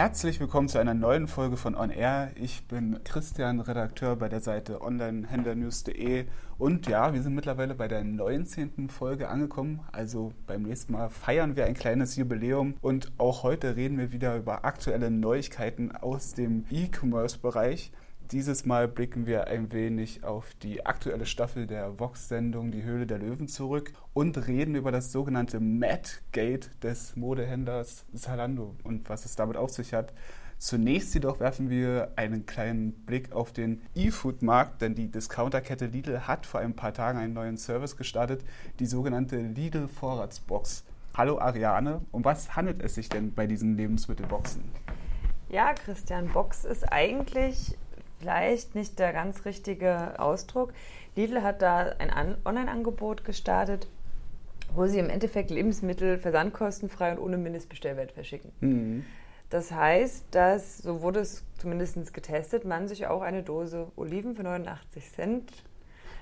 Herzlich willkommen zu einer neuen Folge von On Air. Ich bin Christian, Redakteur bei der Seite onlinehändlernews.de und ja, wir sind mittlerweile bei der 19. Folge angekommen. Also beim nächsten Mal feiern wir ein kleines Jubiläum und auch heute reden wir wieder über aktuelle Neuigkeiten aus dem E-Commerce-Bereich. Dieses Mal blicken wir ein wenig auf die aktuelle Staffel der Vox-Sendung Die Höhle der Löwen zurück und reden über das sogenannte Mad-Gate des Modehändlers Zalando und was es damit auf sich hat. Zunächst jedoch werfen wir einen kleinen Blick auf den E-Food-Markt, denn die Discounterkette Lidl hat vor ein paar Tagen einen neuen Service gestartet, die sogenannte Lidl Vorratsbox. Hallo Ariane, um was handelt es sich denn bei diesen Lebensmittelboxen? Ja, Christian, Box ist eigentlich vielleicht nicht der ganz richtige Ausdruck. Lidl hat da ein Online-Angebot gestartet, wo sie im Endeffekt Lebensmittel versandkostenfrei und ohne Mindestbestellwert verschicken. Mhm. Das heißt, dass, so wurde es zumindest getestet, man sich auch eine Dose Oliven für 89 Cent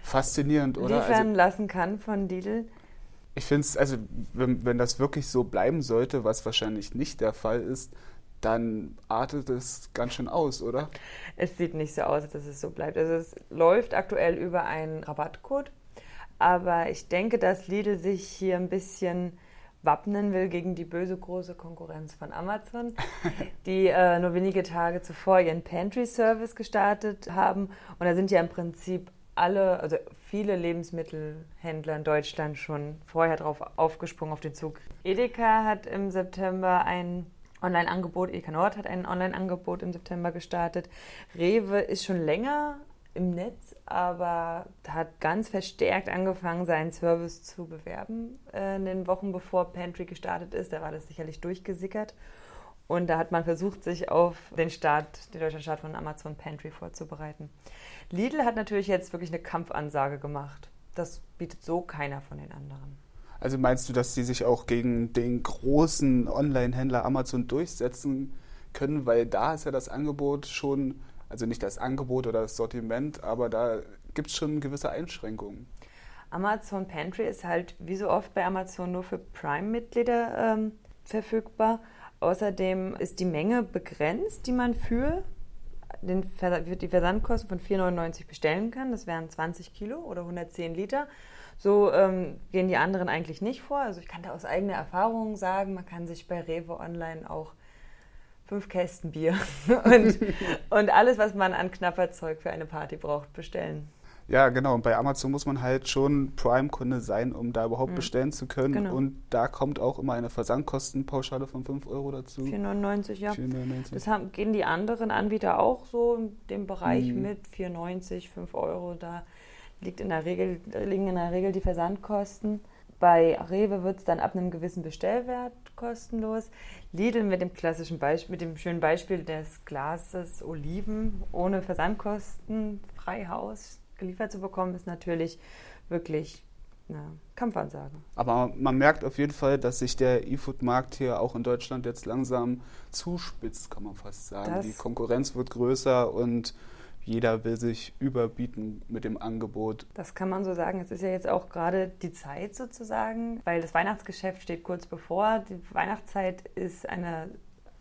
faszinierend, oder? liefern also, lassen kann von Lidl. Ich finde es, also wenn, wenn das wirklich so bleiben sollte, was wahrscheinlich nicht der Fall ist, dann artet es ganz schön aus, oder? Es sieht nicht so aus, dass es so bleibt. Also es läuft aktuell über einen Rabattcode, aber ich denke, dass Lidl sich hier ein bisschen wappnen will gegen die böse große Konkurrenz von Amazon, die äh, nur wenige Tage zuvor ihren Pantry-Service gestartet haben. Und da sind ja im Prinzip alle, also viele Lebensmittelhändler in Deutschland schon vorher drauf aufgesprungen auf den Zug. Edeka hat im September ein Online-Angebot. Edeka Nord hat ein Online-Angebot im September gestartet. Rewe ist schon länger im Netz, aber hat ganz verstärkt angefangen, seinen Service zu bewerben äh, in den Wochen bevor Pantry gestartet ist. Da war das sicherlich durchgesickert. Und da hat man versucht, sich auf den Start, den deutschen Start von Amazon Pantry vorzubereiten. Lidl hat natürlich jetzt wirklich eine Kampfansage gemacht. Das bietet so keiner von den anderen. Also meinst du, dass sie sich auch gegen den großen Online-Händler Amazon durchsetzen können, weil da ist ja das Angebot schon, also nicht das Angebot oder das Sortiment, aber da gibt es schon gewisse Einschränkungen. Amazon Pantry ist halt wie so oft bei Amazon nur für Prime-Mitglieder ähm, verfügbar. Außerdem ist die Menge begrenzt, die man für den die Versandkosten von 4,99 bestellen kann. Das wären 20 Kilo oder 110 Liter. So ähm, gehen die anderen eigentlich nicht vor. Also ich kann da aus eigener Erfahrung sagen, man kann sich bei Rewe Online auch fünf Kästen Bier und, und alles, was man an Knapperzeug für eine Party braucht, bestellen. Ja, genau. Und bei Amazon muss man halt schon Prime-Kunde sein, um da überhaupt mhm. bestellen zu können. Genau. Und da kommt auch immer eine Versandkostenpauschale von 5 Euro dazu. 4,99, ja. 4,99. Das haben, gehen die anderen Anbieter auch so in dem Bereich mhm. mit 4,90, 5 Euro. Da liegt in der Regel, liegen in der Regel die Versandkosten. Bei Rewe wird es dann ab einem gewissen Bestellwert kostenlos. Lidl mit dem klassischen Beispiel, mit dem schönen Beispiel des Glases Oliven ohne Versandkosten frei Haus geliefert zu bekommen, ist natürlich wirklich eine Kampfansage. Aber man merkt auf jeden Fall, dass sich der E-Food-Markt hier auch in Deutschland jetzt langsam zuspitzt, kann man fast sagen. Das die Konkurrenz wird größer und jeder will sich überbieten mit dem Angebot. Das kann man so sagen. Es ist ja jetzt auch gerade die Zeit sozusagen, weil das Weihnachtsgeschäft steht kurz bevor. Die Weihnachtszeit ist eine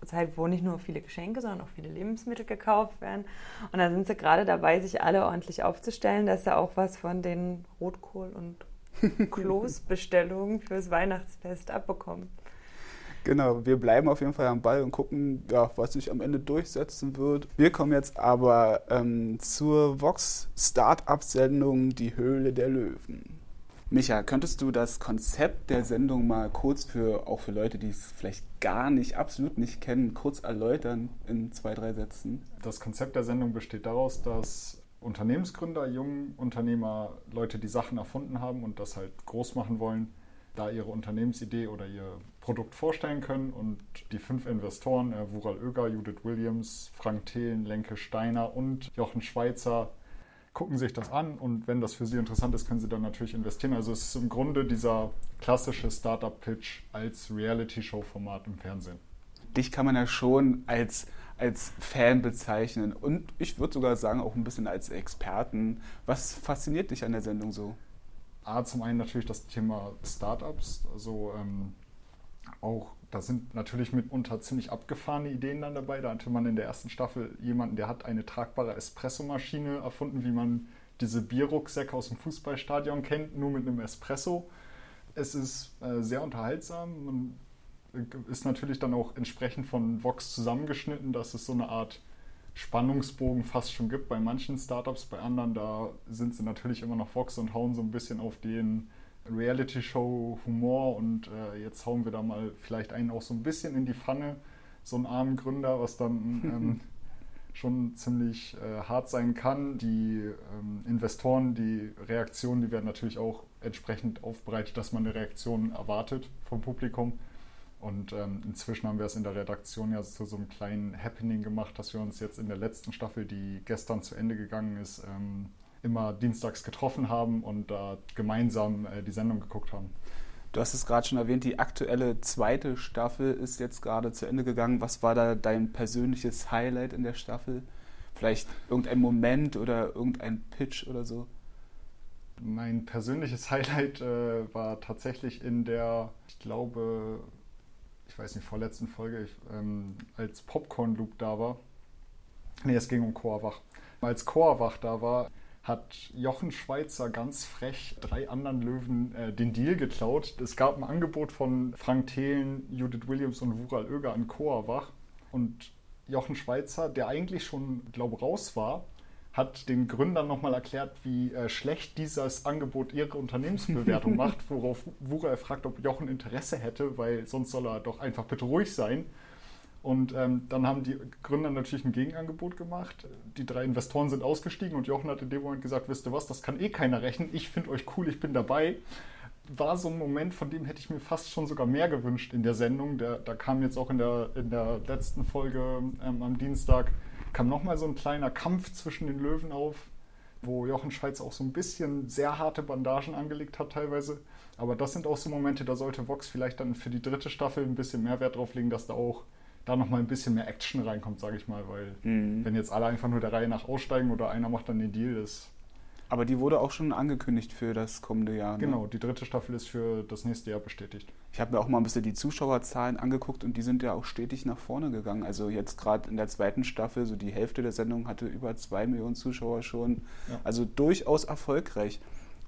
Zeit, wo nicht nur viele Geschenke, sondern auch viele Lebensmittel gekauft werden. Und da sind sie gerade dabei, sich alle ordentlich aufzustellen, dass sie auch was von den Rotkohl- und Kloßbestellungen fürs Weihnachtsfest abbekommen. Genau, wir bleiben auf jeden Fall am Ball und gucken, ja, was sich am Ende durchsetzen wird. Wir kommen jetzt aber ähm, zur Vox Startup-Sendung Die Höhle der Löwen. Micha, könntest du das Konzept der Sendung mal kurz für auch für Leute, die es vielleicht gar nicht, absolut nicht kennen, kurz erläutern in zwei, drei Sätzen? Das Konzept der Sendung besteht daraus, dass Unternehmensgründer, junge Unternehmer, Leute, die Sachen erfunden haben und das halt groß machen wollen, da ihre Unternehmensidee oder ihr Produkt vorstellen können. Und die fünf Investoren, äh, Wural Oeger, Judith Williams, Frank Thelen, Lenke Steiner und Jochen Schweizer, gucken sich das an und wenn das für sie interessant ist, können sie dann natürlich investieren. Also es ist im Grunde dieser klassische Startup-Pitch als Reality-Show-Format im Fernsehen. Dich kann man ja schon als, als Fan bezeichnen und ich würde sogar sagen auch ein bisschen als Experten. Was fasziniert dich an der Sendung so? A, zum einen natürlich das Thema Startups. Also ähm, auch, da sind natürlich mitunter ziemlich abgefahrene Ideen dann dabei. Da hatte man in der ersten Staffel jemanden, der hat eine tragbare Espressomaschine erfunden, wie man diese Bierrucksäcke aus dem Fußballstadion kennt, nur mit einem Espresso. Es ist äh, sehr unterhaltsam. Man äh, ist natürlich dann auch entsprechend von Vox zusammengeschnitten, dass es so eine Art Spannungsbogen fast schon gibt bei manchen Startups. Bei anderen, da sind sie natürlich immer noch Vox und hauen so ein bisschen auf den Reality-Show-Humor und äh, jetzt hauen wir da mal vielleicht einen auch so ein bisschen in die Pfanne, so einen armen Gründer, was dann ähm, schon ziemlich äh, hart sein kann. Die ähm, Investoren, die Reaktionen, die werden natürlich auch entsprechend aufbereitet, dass man eine Reaktion erwartet vom Publikum. Und ähm, inzwischen haben wir es in der Redaktion ja zu so einem kleinen Happening gemacht, dass wir uns jetzt in der letzten Staffel, die gestern zu Ende gegangen ist, ähm, immer dienstags getroffen haben und da gemeinsam äh, die Sendung geguckt haben. Du hast es gerade schon erwähnt, die aktuelle zweite Staffel ist jetzt gerade zu Ende gegangen. Was war da dein persönliches Highlight in der Staffel? Vielleicht irgendein Moment oder irgendein Pitch oder so? Mein persönliches Highlight äh, war tatsächlich in der, ich glaube, ich weiß nicht, vorletzten Folge, ich, ähm, als Popcorn Luke da war. Nee, es ging um Chorwach. Als Chorwach da war, hat Jochen Schweizer ganz frech drei anderen Löwen äh, den Deal geklaut. Es gab ein Angebot von Frank Thelen, Judith Williams und Wural Oeger an Coawach. Und Jochen Schweizer, der eigentlich schon, glaube raus war, hat den Gründern nochmal erklärt, wie äh, schlecht dieses Angebot ihre Unternehmensbewertung macht, worauf Wural fragt, ob Jochen Interesse hätte, weil sonst soll er doch einfach bitte ruhig sein. Und ähm, dann haben die Gründer natürlich ein Gegenangebot gemacht. Die drei Investoren sind ausgestiegen und Jochen hat in dem Moment gesagt, wisst ihr was, das kann eh keiner rechnen. Ich finde euch cool, ich bin dabei. War so ein Moment, von dem hätte ich mir fast schon sogar mehr gewünscht in der Sendung. Der, da kam jetzt auch in der, in der letzten Folge ähm, am Dienstag, kam nochmal so ein kleiner Kampf zwischen den Löwen auf, wo Jochen Schweiz auch so ein bisschen sehr harte Bandagen angelegt hat teilweise. Aber das sind auch so Momente, da sollte Vox vielleicht dann für die dritte Staffel ein bisschen mehr Wert drauf legen, dass da auch da nochmal ein bisschen mehr Action reinkommt, sage ich mal, weil mhm. wenn jetzt alle einfach nur der Reihe nach aussteigen oder einer macht dann den Deal, das. Aber die wurde auch schon angekündigt für das kommende Jahr. Ne? Genau, die dritte Staffel ist für das nächste Jahr bestätigt. Ich habe mir auch mal ein bisschen die Zuschauerzahlen angeguckt und die sind ja auch stetig nach vorne gegangen. Also jetzt gerade in der zweiten Staffel, so die Hälfte der Sendung hatte über zwei Millionen Zuschauer schon. Ja. Also durchaus erfolgreich.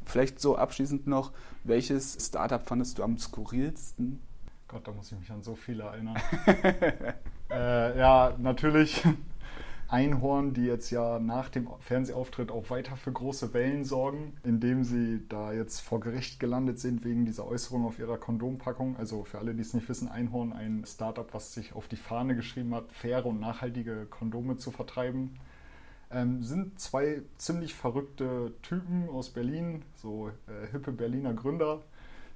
Vielleicht so abschließend noch, welches Startup fandest du am skurrilsten? Gott, da muss ich mich an so viele erinnern. äh, ja, natürlich Einhorn, die jetzt ja nach dem Fernsehauftritt auch weiter für große Wellen sorgen, indem sie da jetzt vor Gericht gelandet sind wegen dieser Äußerung auf ihrer Kondompackung. Also für alle, die es nicht wissen, Einhorn, ein Startup, was sich auf die Fahne geschrieben hat, faire und nachhaltige Kondome zu vertreiben. Ähm, sind zwei ziemlich verrückte Typen aus Berlin, so äh, hippe Berliner Gründer,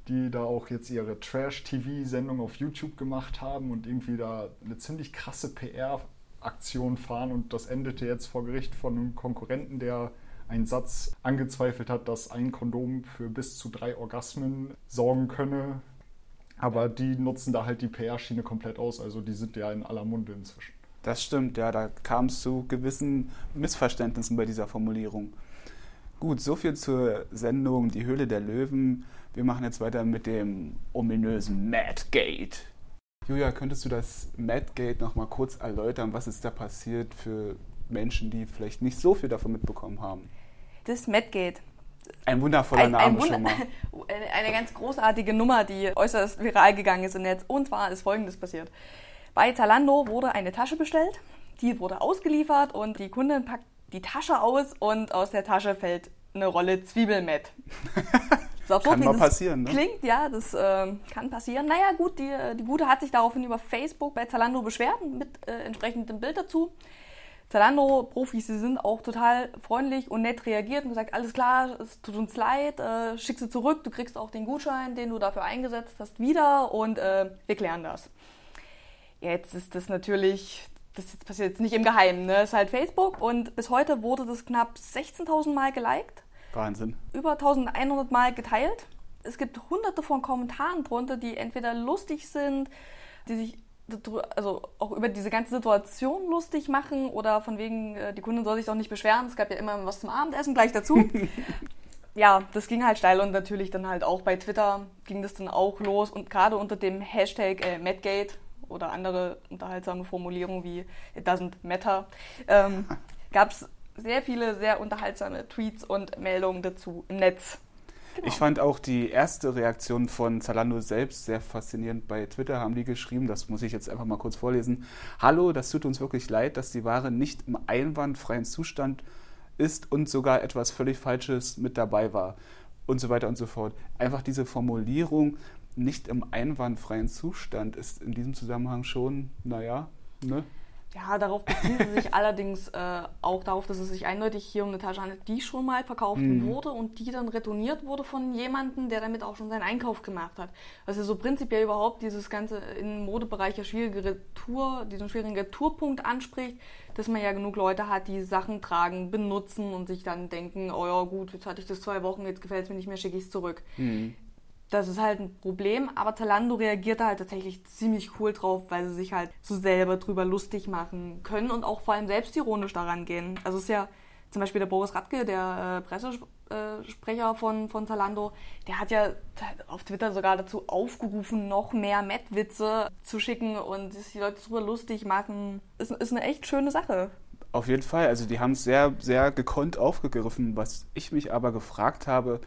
die da auch jetzt ihre Trash-TV-Sendung auf YouTube gemacht haben und irgendwie da eine ziemlich krasse PR-Aktion fahren. Und das endete jetzt vor Gericht von einem Konkurrenten, der einen Satz angezweifelt hat, dass ein Kondom für bis zu drei Orgasmen sorgen könne. Aber die nutzen da halt die PR-Schiene komplett aus. Also die sind ja in aller Munde inzwischen. Das stimmt, ja, da kam es zu gewissen Missverständnissen bei dieser Formulierung. Gut, soviel zur Sendung Die Höhle der Löwen. Wir machen jetzt weiter mit dem ominösen Madgate. Julia, könntest du das Madgate noch mal kurz erläutern? Was ist da passiert für Menschen, die vielleicht nicht so viel davon mitbekommen haben? Das Madgate. Ein wundervoller ein, Name ein Wunder schon mal. Eine ganz großartige Nummer, die äußerst viral gegangen ist im Netz. Und zwar ist Folgendes passiert. Bei Zalando wurde eine Tasche bestellt, die wurde ausgeliefert und die Kundin packt die Tasche aus und aus der Tasche fällt eine Rolle Zwiebelmett. So kann mal passieren, ne? Klingt, ja, das äh, kann passieren. Naja, gut, die, die Gute hat sich daraufhin über Facebook bei Zalando beschwert, mit äh, entsprechendem Bild dazu. Zalando-Profis, sie sind auch total freundlich und nett reagiert und gesagt, alles klar, es tut uns leid, äh, schick sie zurück, du kriegst auch den Gutschein, den du dafür eingesetzt hast, wieder und äh, wir klären das. Jetzt ist das natürlich das passiert jetzt nicht im Geheimen, ne? Das ist halt Facebook und bis heute wurde das knapp 16.000 Mal geliked. Wahnsinn. Über 1100 Mal geteilt. Es gibt hunderte von Kommentaren drunter, die entweder lustig sind, die sich also auch über diese ganze Situation lustig machen oder von wegen, äh, die Kundin soll sich doch nicht beschweren, es gab ja immer was zum Abendessen gleich dazu. ja, das ging halt steil und natürlich dann halt auch bei Twitter ging das dann auch los und gerade unter dem Hashtag äh, Madgate oder andere unterhaltsame Formulierungen wie It doesn't matter ähm, gab es sehr viele sehr unterhaltsame Tweets und Meldungen dazu im Netz. Genau. Ich fand auch die erste Reaktion von Zalando selbst sehr faszinierend. Bei Twitter haben die geschrieben, das muss ich jetzt einfach mal kurz vorlesen. Hallo, das tut uns wirklich leid, dass die Ware nicht im einwandfreien Zustand ist und sogar etwas völlig Falsches mit dabei war und so weiter und so fort. Einfach diese Formulierung nicht im einwandfreien Zustand ist in diesem Zusammenhang schon, naja, ne? Ja, darauf beziehen sie sich allerdings äh, auch darauf, dass es sich eindeutig hier um eine Tasche handelt, die schon mal verkauft mhm. wurde und die dann retourniert wurde von jemandem, der damit auch schon seinen Einkauf gemacht hat. Also so prinzipiell überhaupt dieses ganze im Modebereich ja schwierige Retour, diesen schwierigen Retourpunkt anspricht, dass man ja genug Leute hat, die Sachen tragen, benutzen und sich dann denken, oh ja gut, jetzt hatte ich das zwei Wochen, jetzt gefällt es mir nicht mehr, schicke ich es zurück. Mhm. Das ist halt ein Problem, aber Zalando reagiert da halt tatsächlich ziemlich cool drauf, weil sie sich halt so selber drüber lustig machen können und auch vor allem selbstironisch daran gehen. Also es ist ja zum Beispiel der Boris Radke, der äh, Pressesprecher von, von Zalando, der hat ja auf Twitter sogar dazu aufgerufen, noch mehr Mettwitze zu schicken und die Leute drüber lustig machen. Ist, ist eine echt schöne Sache. Auf jeden Fall. Also die haben es sehr, sehr gekonnt aufgegriffen. Was ich mich aber gefragt habe,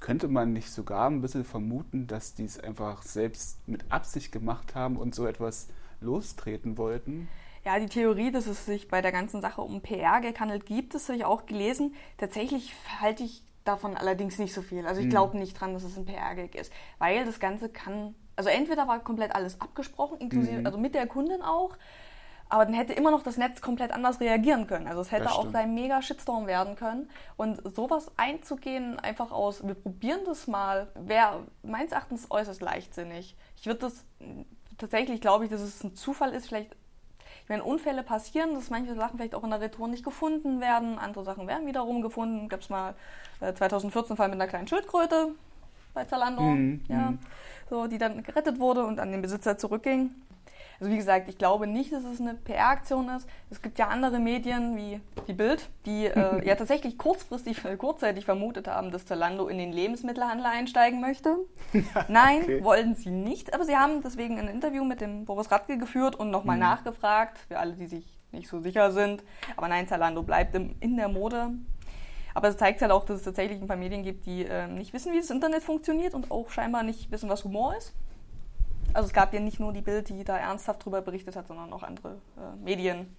könnte man nicht sogar ein bisschen vermuten, dass die es einfach selbst mit Absicht gemacht haben und so etwas lostreten wollten? Ja, die Theorie, dass es sich bei der ganzen Sache um PR-Gag handelt, gibt es, habe ich auch gelesen. Tatsächlich halte ich davon allerdings nicht so viel. Also ich hm. glaube nicht dran, dass es ein PR-Gag ist, weil das Ganze kann, also entweder war komplett alles abgesprochen, inklusive, mhm. also mit der Kundin auch, aber dann hätte immer noch das Netz komplett anders reagieren können. Also es hätte auch ein mega Shitstorm werden können. Und sowas einzugehen, einfach aus, wir probieren das mal, wäre meines Erachtens äußerst leichtsinnig. Ich würde das tatsächlich, glaube ich, dass es ein Zufall ist, vielleicht wenn Unfälle passieren, dass manche Sachen vielleicht auch in der Retour nicht gefunden werden, andere Sachen werden wiederum gefunden. Gab es mal äh, 2014 Fall mit einer kleinen Schildkröte bei Zalando, mhm. ja, mhm. so, die dann gerettet wurde und an den Besitzer zurückging. Also wie gesagt, ich glaube nicht, dass es eine PR-Aktion ist. Es gibt ja andere Medien wie die Bild, die äh, ja tatsächlich kurzfristig, äh, kurzzeitig vermutet haben, dass Zalando in den Lebensmittelhandel einsteigen möchte. Nein, okay. wollen sie nicht. Aber sie haben deswegen ein Interview mit dem Boris Radke geführt und nochmal mhm. nachgefragt, für alle, die sich nicht so sicher sind. Aber nein, Zalando bleibt im, in der Mode. Aber es zeigt halt auch, dass es tatsächlich ein paar Medien gibt, die äh, nicht wissen, wie das Internet funktioniert und auch scheinbar nicht wissen, was Humor ist. Also es gab ja nicht nur die Bild, die da ernsthaft drüber berichtet hat, sondern auch andere äh, Medien.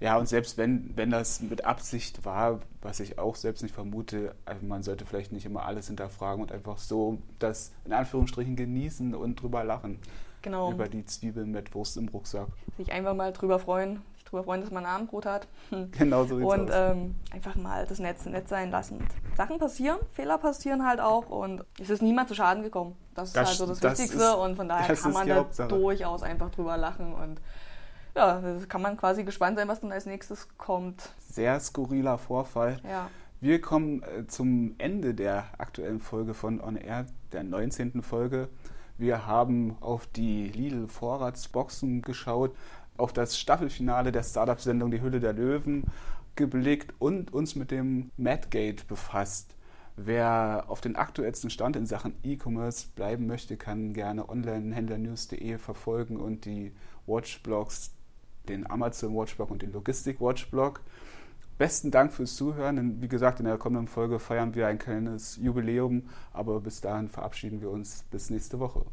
Ja, und selbst wenn, wenn das mit Absicht war, was ich auch selbst nicht vermute, also man sollte vielleicht nicht immer alles hinterfragen und einfach so das in Anführungsstrichen genießen und drüber lachen. Genau. Über die Zwiebeln mit Wurst im Rucksack. Sich einfach mal drüber freuen, drüber freuen, dass man Abendbrot hat. Genau so Und ähm, einfach mal das Netz nett sein lassen. Sachen passieren, Fehler passieren halt auch und es ist niemand zu Schaden gekommen. Das ist das, halt so das, das Wichtigste ist, und von daher kann man da Hauptsache. durchaus einfach drüber lachen und ja, da kann man quasi gespannt sein, was dann als nächstes kommt. Sehr skurriler Vorfall. Ja. Wir kommen äh, zum Ende der aktuellen Folge von On Air, der 19. Folge. Wir haben auf die Lidl-Vorratsboxen geschaut, auf das Staffelfinale der Startup-Sendung Die Hülle der Löwen geblickt und uns mit dem Madgate befasst. Wer auf den aktuellsten Stand in Sachen E-Commerce bleiben möchte, kann gerne onlinehändlernews.de verfolgen und die Watchblogs, den Amazon Watchblog und den Logistik Watchblog. Besten Dank fürs Zuhören. Wie gesagt, in der kommenden Folge feiern wir ein kleines Jubiläum, aber bis dahin verabschieden wir uns bis nächste Woche.